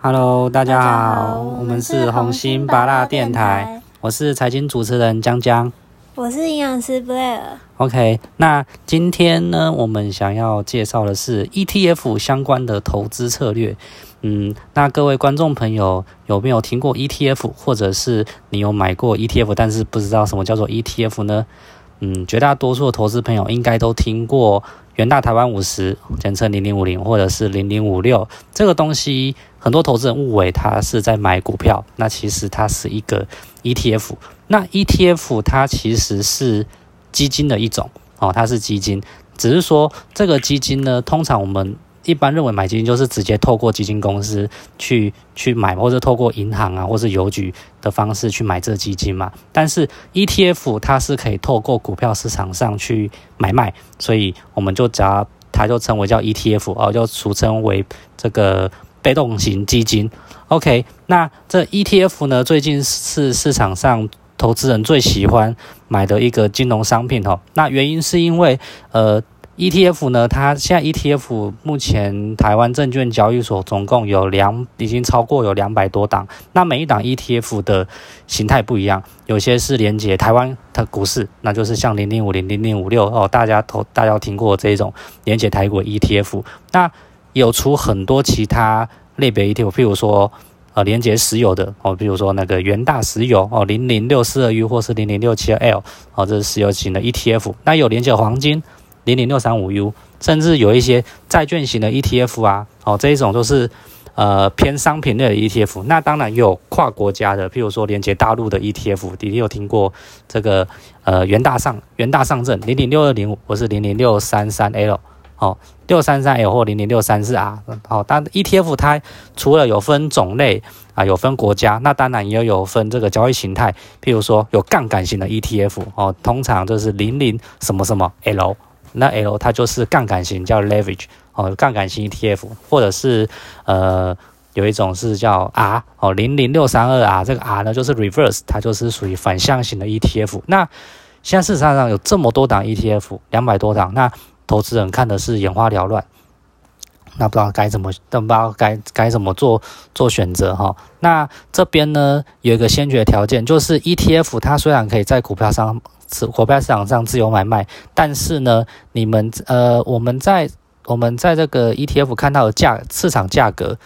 Hello，大家好，好我们是红星八大电台，，我是财经主持人江江。我是营养师 Blair。OK，那今天呢，我们想要介绍的是 ETF 相关的投资策略。嗯，那各位观众朋友有没有听过 ETF，或者是你有买过 ETF，但是不知道什么叫做 ETF 呢？嗯，绝大多数的投资朋友应该都听过元大台湾五十，简称零零五零或者是零零五六这个东西，很多投资人误为它是在买股票，那其实它是一个 ETF。那 ETF 它其实是基金的一种哦，它是基金，只是说这个基金呢，通常我们一般认为买基金就是直接透过基金公司去去买，或者透过银行啊，或是邮局的方式去买这基金嘛。但是 ETF 它是可以透过股票市场上去买卖，所以我们就叫它就称为叫 ETF 哦，就俗称为这个被动型基金。OK，那这 ETF 呢，最近是市场上投资人最喜欢买的一个金融商品哦。那原因是因为呃。ETF 呢，它现在 ETF 目前台湾证券交易所总共有两，已经超过有两百多档。那每一档 ETF 的形态不一样，有些是连接台湾的股市，那就是像零零五零、零零五六哦，大家投大家有听过这种连接台股 ETF。那有出很多其他类别 ETF，譬如说呃连接石油的哦，比如说那个元大石油哦，零零六四二 U 或是零零六七二 L 哦，这是石油型的 ETF。那有连接黄金。零零六三五 U，甚至有一些债券型的 ETF 啊，哦，这一种都是呃偏商品类的 ETF。那当然有跨国家的，譬如说连接大陆的 ETF，你有听过这个呃元大上元大上证零零六二零五，或是零零六三三 L，哦，六三三 L 或零零六三四 R，好，但 ETF 它除了有分种类啊，有分国家，那当然也有分这个交易形态，譬如说有杠杆型的 ETF，哦，通常就是零零什么什么 L。那 L 它就是杠杆型，叫 leverage 哦，杠杆型 ETF，或者是呃有一种是叫 R 哦，零零六三二 R，这个 R 呢就是 reverse，它就是属于反向型的 ETF。那现在市场上有这么多档 ETF，两百多档，那投资人看的是眼花缭乱，那不知道该怎么，都不知道该该怎么做做选择哈。那这边呢有一个先决条件，就是 ETF 它虽然可以在股票上。股票市场上自由买卖，但是呢，你们呃，我们在我们在这个 ETF 看到的价市场价格，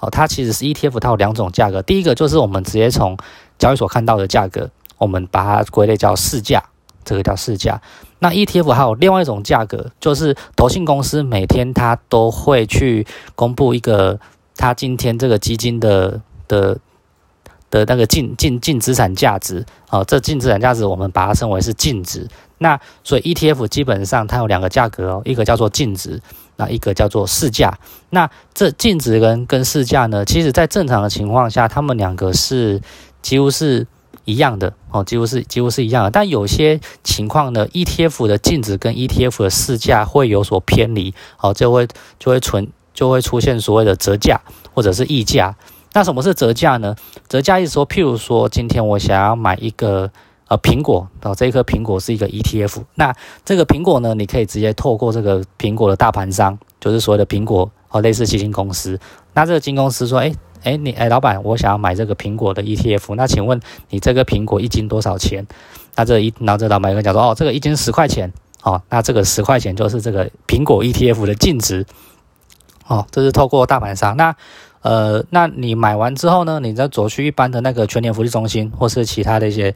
哦，它其实是 ETF，它有两种价格。第一个就是我们直接从交易所看到的价格，我们把它归类叫市价，这个叫市价。那 ETF 还有另外一种价格，就是投信公司每天它都会去公布一个它今天这个基金的的。的那个净净净资产价值，哦，这净资产价值我们把它称为是净值。那所以 ETF 基本上它有两个价格哦，一个叫做净值，那一个叫做市价。那这净值跟跟市价呢，其实在正常的情况下，它们两个是几乎是一样的哦，几乎是几乎是一样的。但有些情况呢，ETF 的净值跟 ETF 的市价会有所偏离，哦，就会就会存就会出现所谓的折价或者是溢价。那什么是折价呢？折价意思说，譬如说，今天我想要买一个呃苹果，哦，这一颗苹果是一个 ETF，那这个苹果呢，你可以直接透过这个苹果的大盘商，就是所谓的苹果哦，类似基金公司。那这个基金公司说，哎哎，你哎，老板，我想要买这个苹果的 ETF，那请问你这个苹果一斤多少钱？那这一，然后这老板就讲说，哦，这个一斤十块钱，哦，那这个十块钱就是这个苹果 ETF 的净值，哦，这是透过大盘商那。呃，那你买完之后呢？你再走去一般的那个全年福利中心，或是其他的一些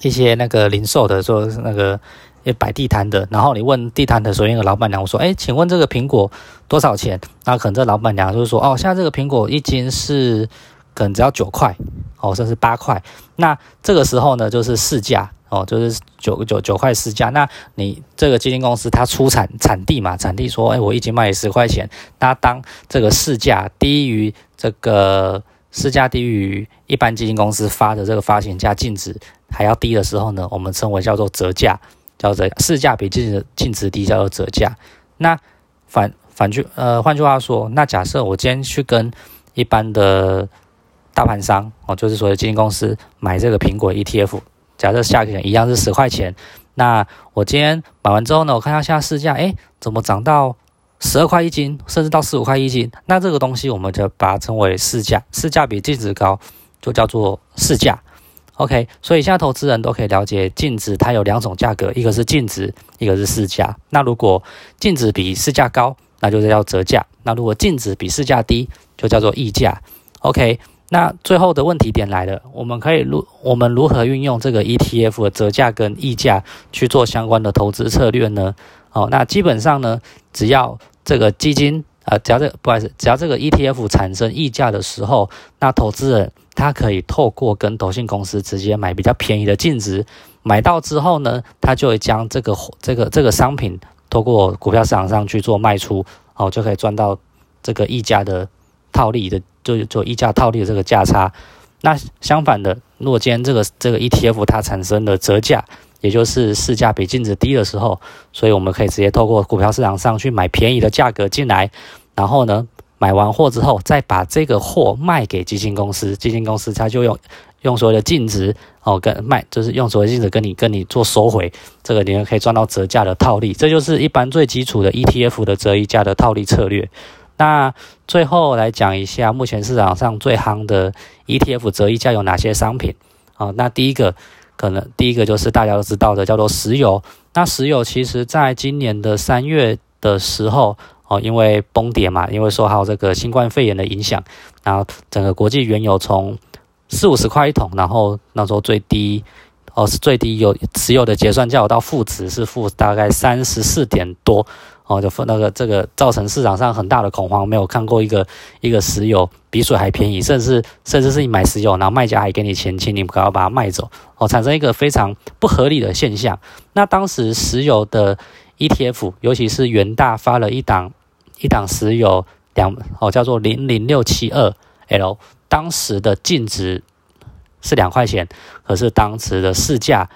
一些那个零售的，说那个也摆地摊的，然后你问地摊的所有的老板娘，我说，哎，请问这个苹果多少钱？那可能这老板娘就是说，哦，现在这个苹果一斤是可能只要九块，哦，甚至八块。那这个时候呢，就是市价。哦，就是九九九块市价，那你这个基金公司它出产产地嘛，产地说，哎，我一斤卖十块钱，那当这个市价低于这个市价低于一般基金公司发的这个发行价净值还要低的时候呢，我们称为叫做折价，叫做市价比净值净值低叫做折价。那反反句呃，换句话说，那假设我今天去跟一般的大盘商哦，就是所谓基金公司买这个苹果 ETF。假设价钱一样是十块钱，那我今天买完之后呢，我看到现在市价，哎，怎么涨到十二块一斤，甚至到十五块一斤，那这个东西我们就把它称为市价，市价比净值高，就叫做市价。OK，所以现在投资人都可以了解净值，它有两种价格，一个是净值，一个是市价。那如果净值比市价高，那就是叫折价；那如果净值比市价低，就叫做溢价。OK，那最后的问题点来了，我们可以如我们如何运用这个 ETF 的折价跟溢价去做相关的投资策略呢？哦，那基本上呢，只要这个基金啊，只要这不好意思，只要这个 ETF 产生溢价的时候，那投资人他可以透过跟投信公司直接买比较便宜的净值，买到之后呢，他就会将这个这个这个商品透过股票市场上去做卖出，哦，就可以赚到这个溢价的套利的，就做溢价套利的这个价差。那相反的，如果今天这个这个 ETF 它产生的折价，也就是市价比净值低的时候，所以我们可以直接透过股票市场上去买便宜的价格进来，然后呢，买完货之后再把这个货卖给基金公司，基金公司它就用用所谓的净值哦跟卖，就是用所谓净值跟你跟你做收回，这个你可以赚到折价的套利，这就是一般最基础的 ETF 的折溢价的套利策略。那最后来讲一下，目前市场上最夯的 ETF 折溢价有哪些商品？哦，那第一个。可能第一个就是大家都知道的，叫做石油。那石油其实在今年的三月的时候，哦，因为崩跌嘛，因为受到这个新冠肺炎的影响，然后整个国际原油从四五十块一桶，然后那时候最低，哦是最低有石油的结算价到负值是负大概三十四点多。哦，就那个这个造成市场上很大的恐慌，没有看过一个一个石油比水还便宜，甚至甚至是你买石油，然后卖家还给你钱，请你不要把它卖走，哦，产生一个非常不合理的现象。那当时石油的 ETF，尤其是元大发了一档一档石油两哦，叫做零零六七二 L，当时的净值是两块钱，可是当时的市价。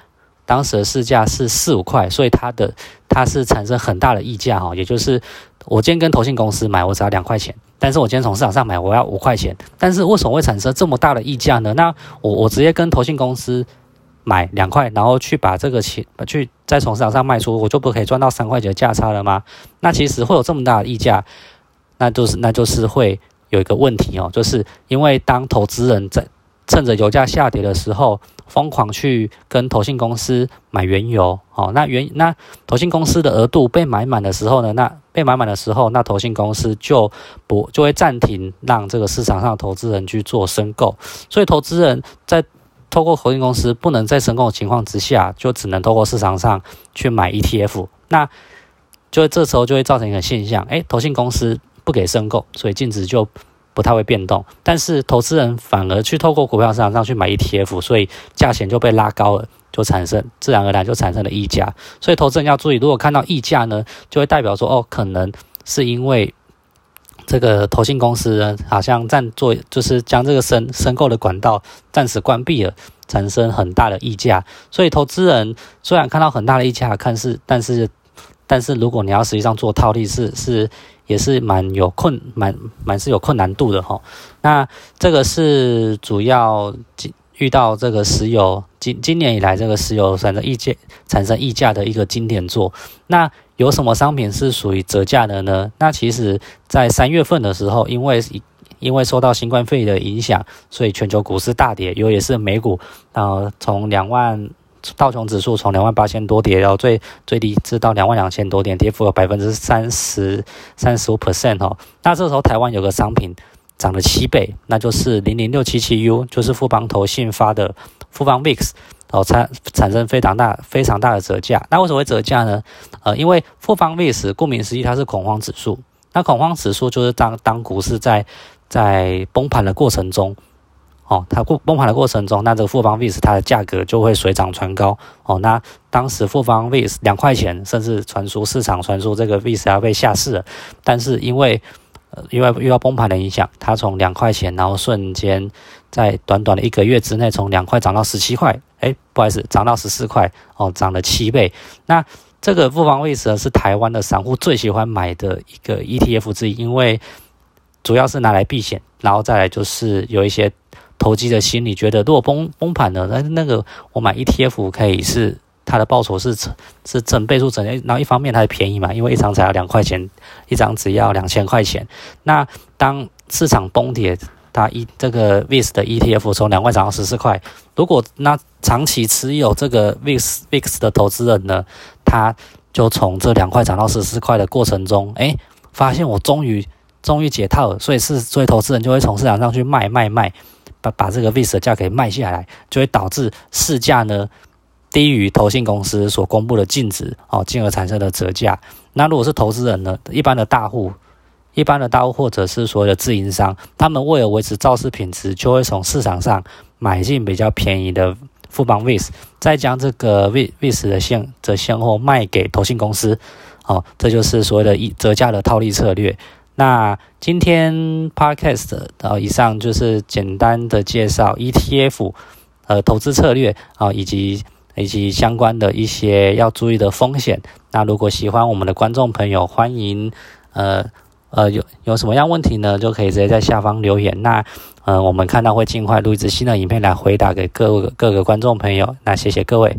当时的市价是四五块，所以它的它是产生很大的溢价哈，也就是我今天跟投信公司买，我只要两块钱，但是我今天从市场上买，我要五块钱，但是为什么会产生这么大的溢价呢？那我我直接跟投信公司买两块，然后去把这个钱去再从市场上卖出，我就不可以赚到三块钱的价差了吗？那其实会有这么大的溢价，那就是那就是会有一个问题哦，就是因为当投资人在趁着油价下跌的时候。疯狂去跟投信公司买原油，哦，那原那投信公司的额度被买满的时候呢，那被买满的时候，那投信公司就不就会暂停让这个市场上投资人去做申购，所以投资人在透过投信公司不能再申购的情况之下，就只能透过市场上去买 ETF，那就这时候就会造成一个现象，诶，投信公司不给申购，所以净值就。不太会变动，但是投资人反而去透过股票市场上去买 ETF，所以价钱就被拉高了，就产生自然而然就产生了溢价。所以投资人要注意，如果看到溢价呢，就会代表说哦，可能是因为这个投信公司呢，好像暂做就是将这个申申购的管道暂时关闭了，产生很大的溢价。所以投资人虽然看到很大的溢价，看是但是但是如果你要实际上做套利，是是。也是蛮有困蛮蛮是有困难度的哈。那这个是主要遇到这个石油今今年以来这个石油产生溢价产生溢价的一个经典作。那有什么商品是属于折价的呢？那其实，在三月份的时候，因为因为受到新冠肺炎的影响，所以全球股市大跌，尤其是美股，呃，从两万。道琼指数从两万八千多跌到最最低，至到两万两千多点，跌幅有百分之三十三十五 percent 哦。那这时候台湾有个商品涨了七倍，那就是零零六七七 U，就是富邦投信发的富邦 VIX 哦，产产生非常大非常大的折价。那为什么会折价呢？呃，因为富邦 VIX 顾名思义，它是恐慌指数。那恐慌指数就是当当股市在在崩盘的过程中。哦，它过崩盘的过程中，那这个富邦 VIX 它的价格就会水涨船高。哦，那当时富邦 VIX 两块钱，甚至传出市场传出这个 VIX 要被下市了。但是因为因为遇到崩盘的影响，它从两块钱，然后瞬间在短短的一个月之内，从两块涨到十七块。哎，不好意思，涨到十四块。哦，涨了七倍。那这个富邦 VIX 是台湾的散户最喜欢买的一个 ETF 之一，因为主要是拿来避险，然后再来就是有一些。投机的心理觉得，如果崩崩盘了，那那个我买 ETF 可以是它的报酬是是整倍数整，然后一方面它便宜嘛，因为一张才要两块钱，一张只要两千块钱。那当市场崩跌，它一这个 VIX 的 ETF 从两块涨到十四块，如果那长期持有这个 VIX VIX 的投资人呢，他就从这两块涨到十四块的过程中，哎，发现我终于终于解套了，所以是所以投资人就会从市场上去卖卖卖。把把这个 VIX 的价给卖下来，就会导致市价呢低于投信公司所公布的净值哦，进而产生的折价。那如果是投资人呢，一般的大户、一般的大户或者是所谓的自营商，他们为了维持造市品质，就会从市场上买进比较便宜的富邦 VIX，再将这个 VIX VIX 的现的现货卖给投信公司，哦，这就是所谓的一折价的套利策略。那今天 podcast 呃以上就是简单的介绍 ETF 呃投资策略啊以及以及相关的一些要注意的风险。那如果喜欢我们的观众朋友，欢迎呃呃有有什么样问题呢，就可以直接在下方留言。那呃我们看到会尽快录一支新的影片来回答给各位各个观众朋友。那谢谢各位。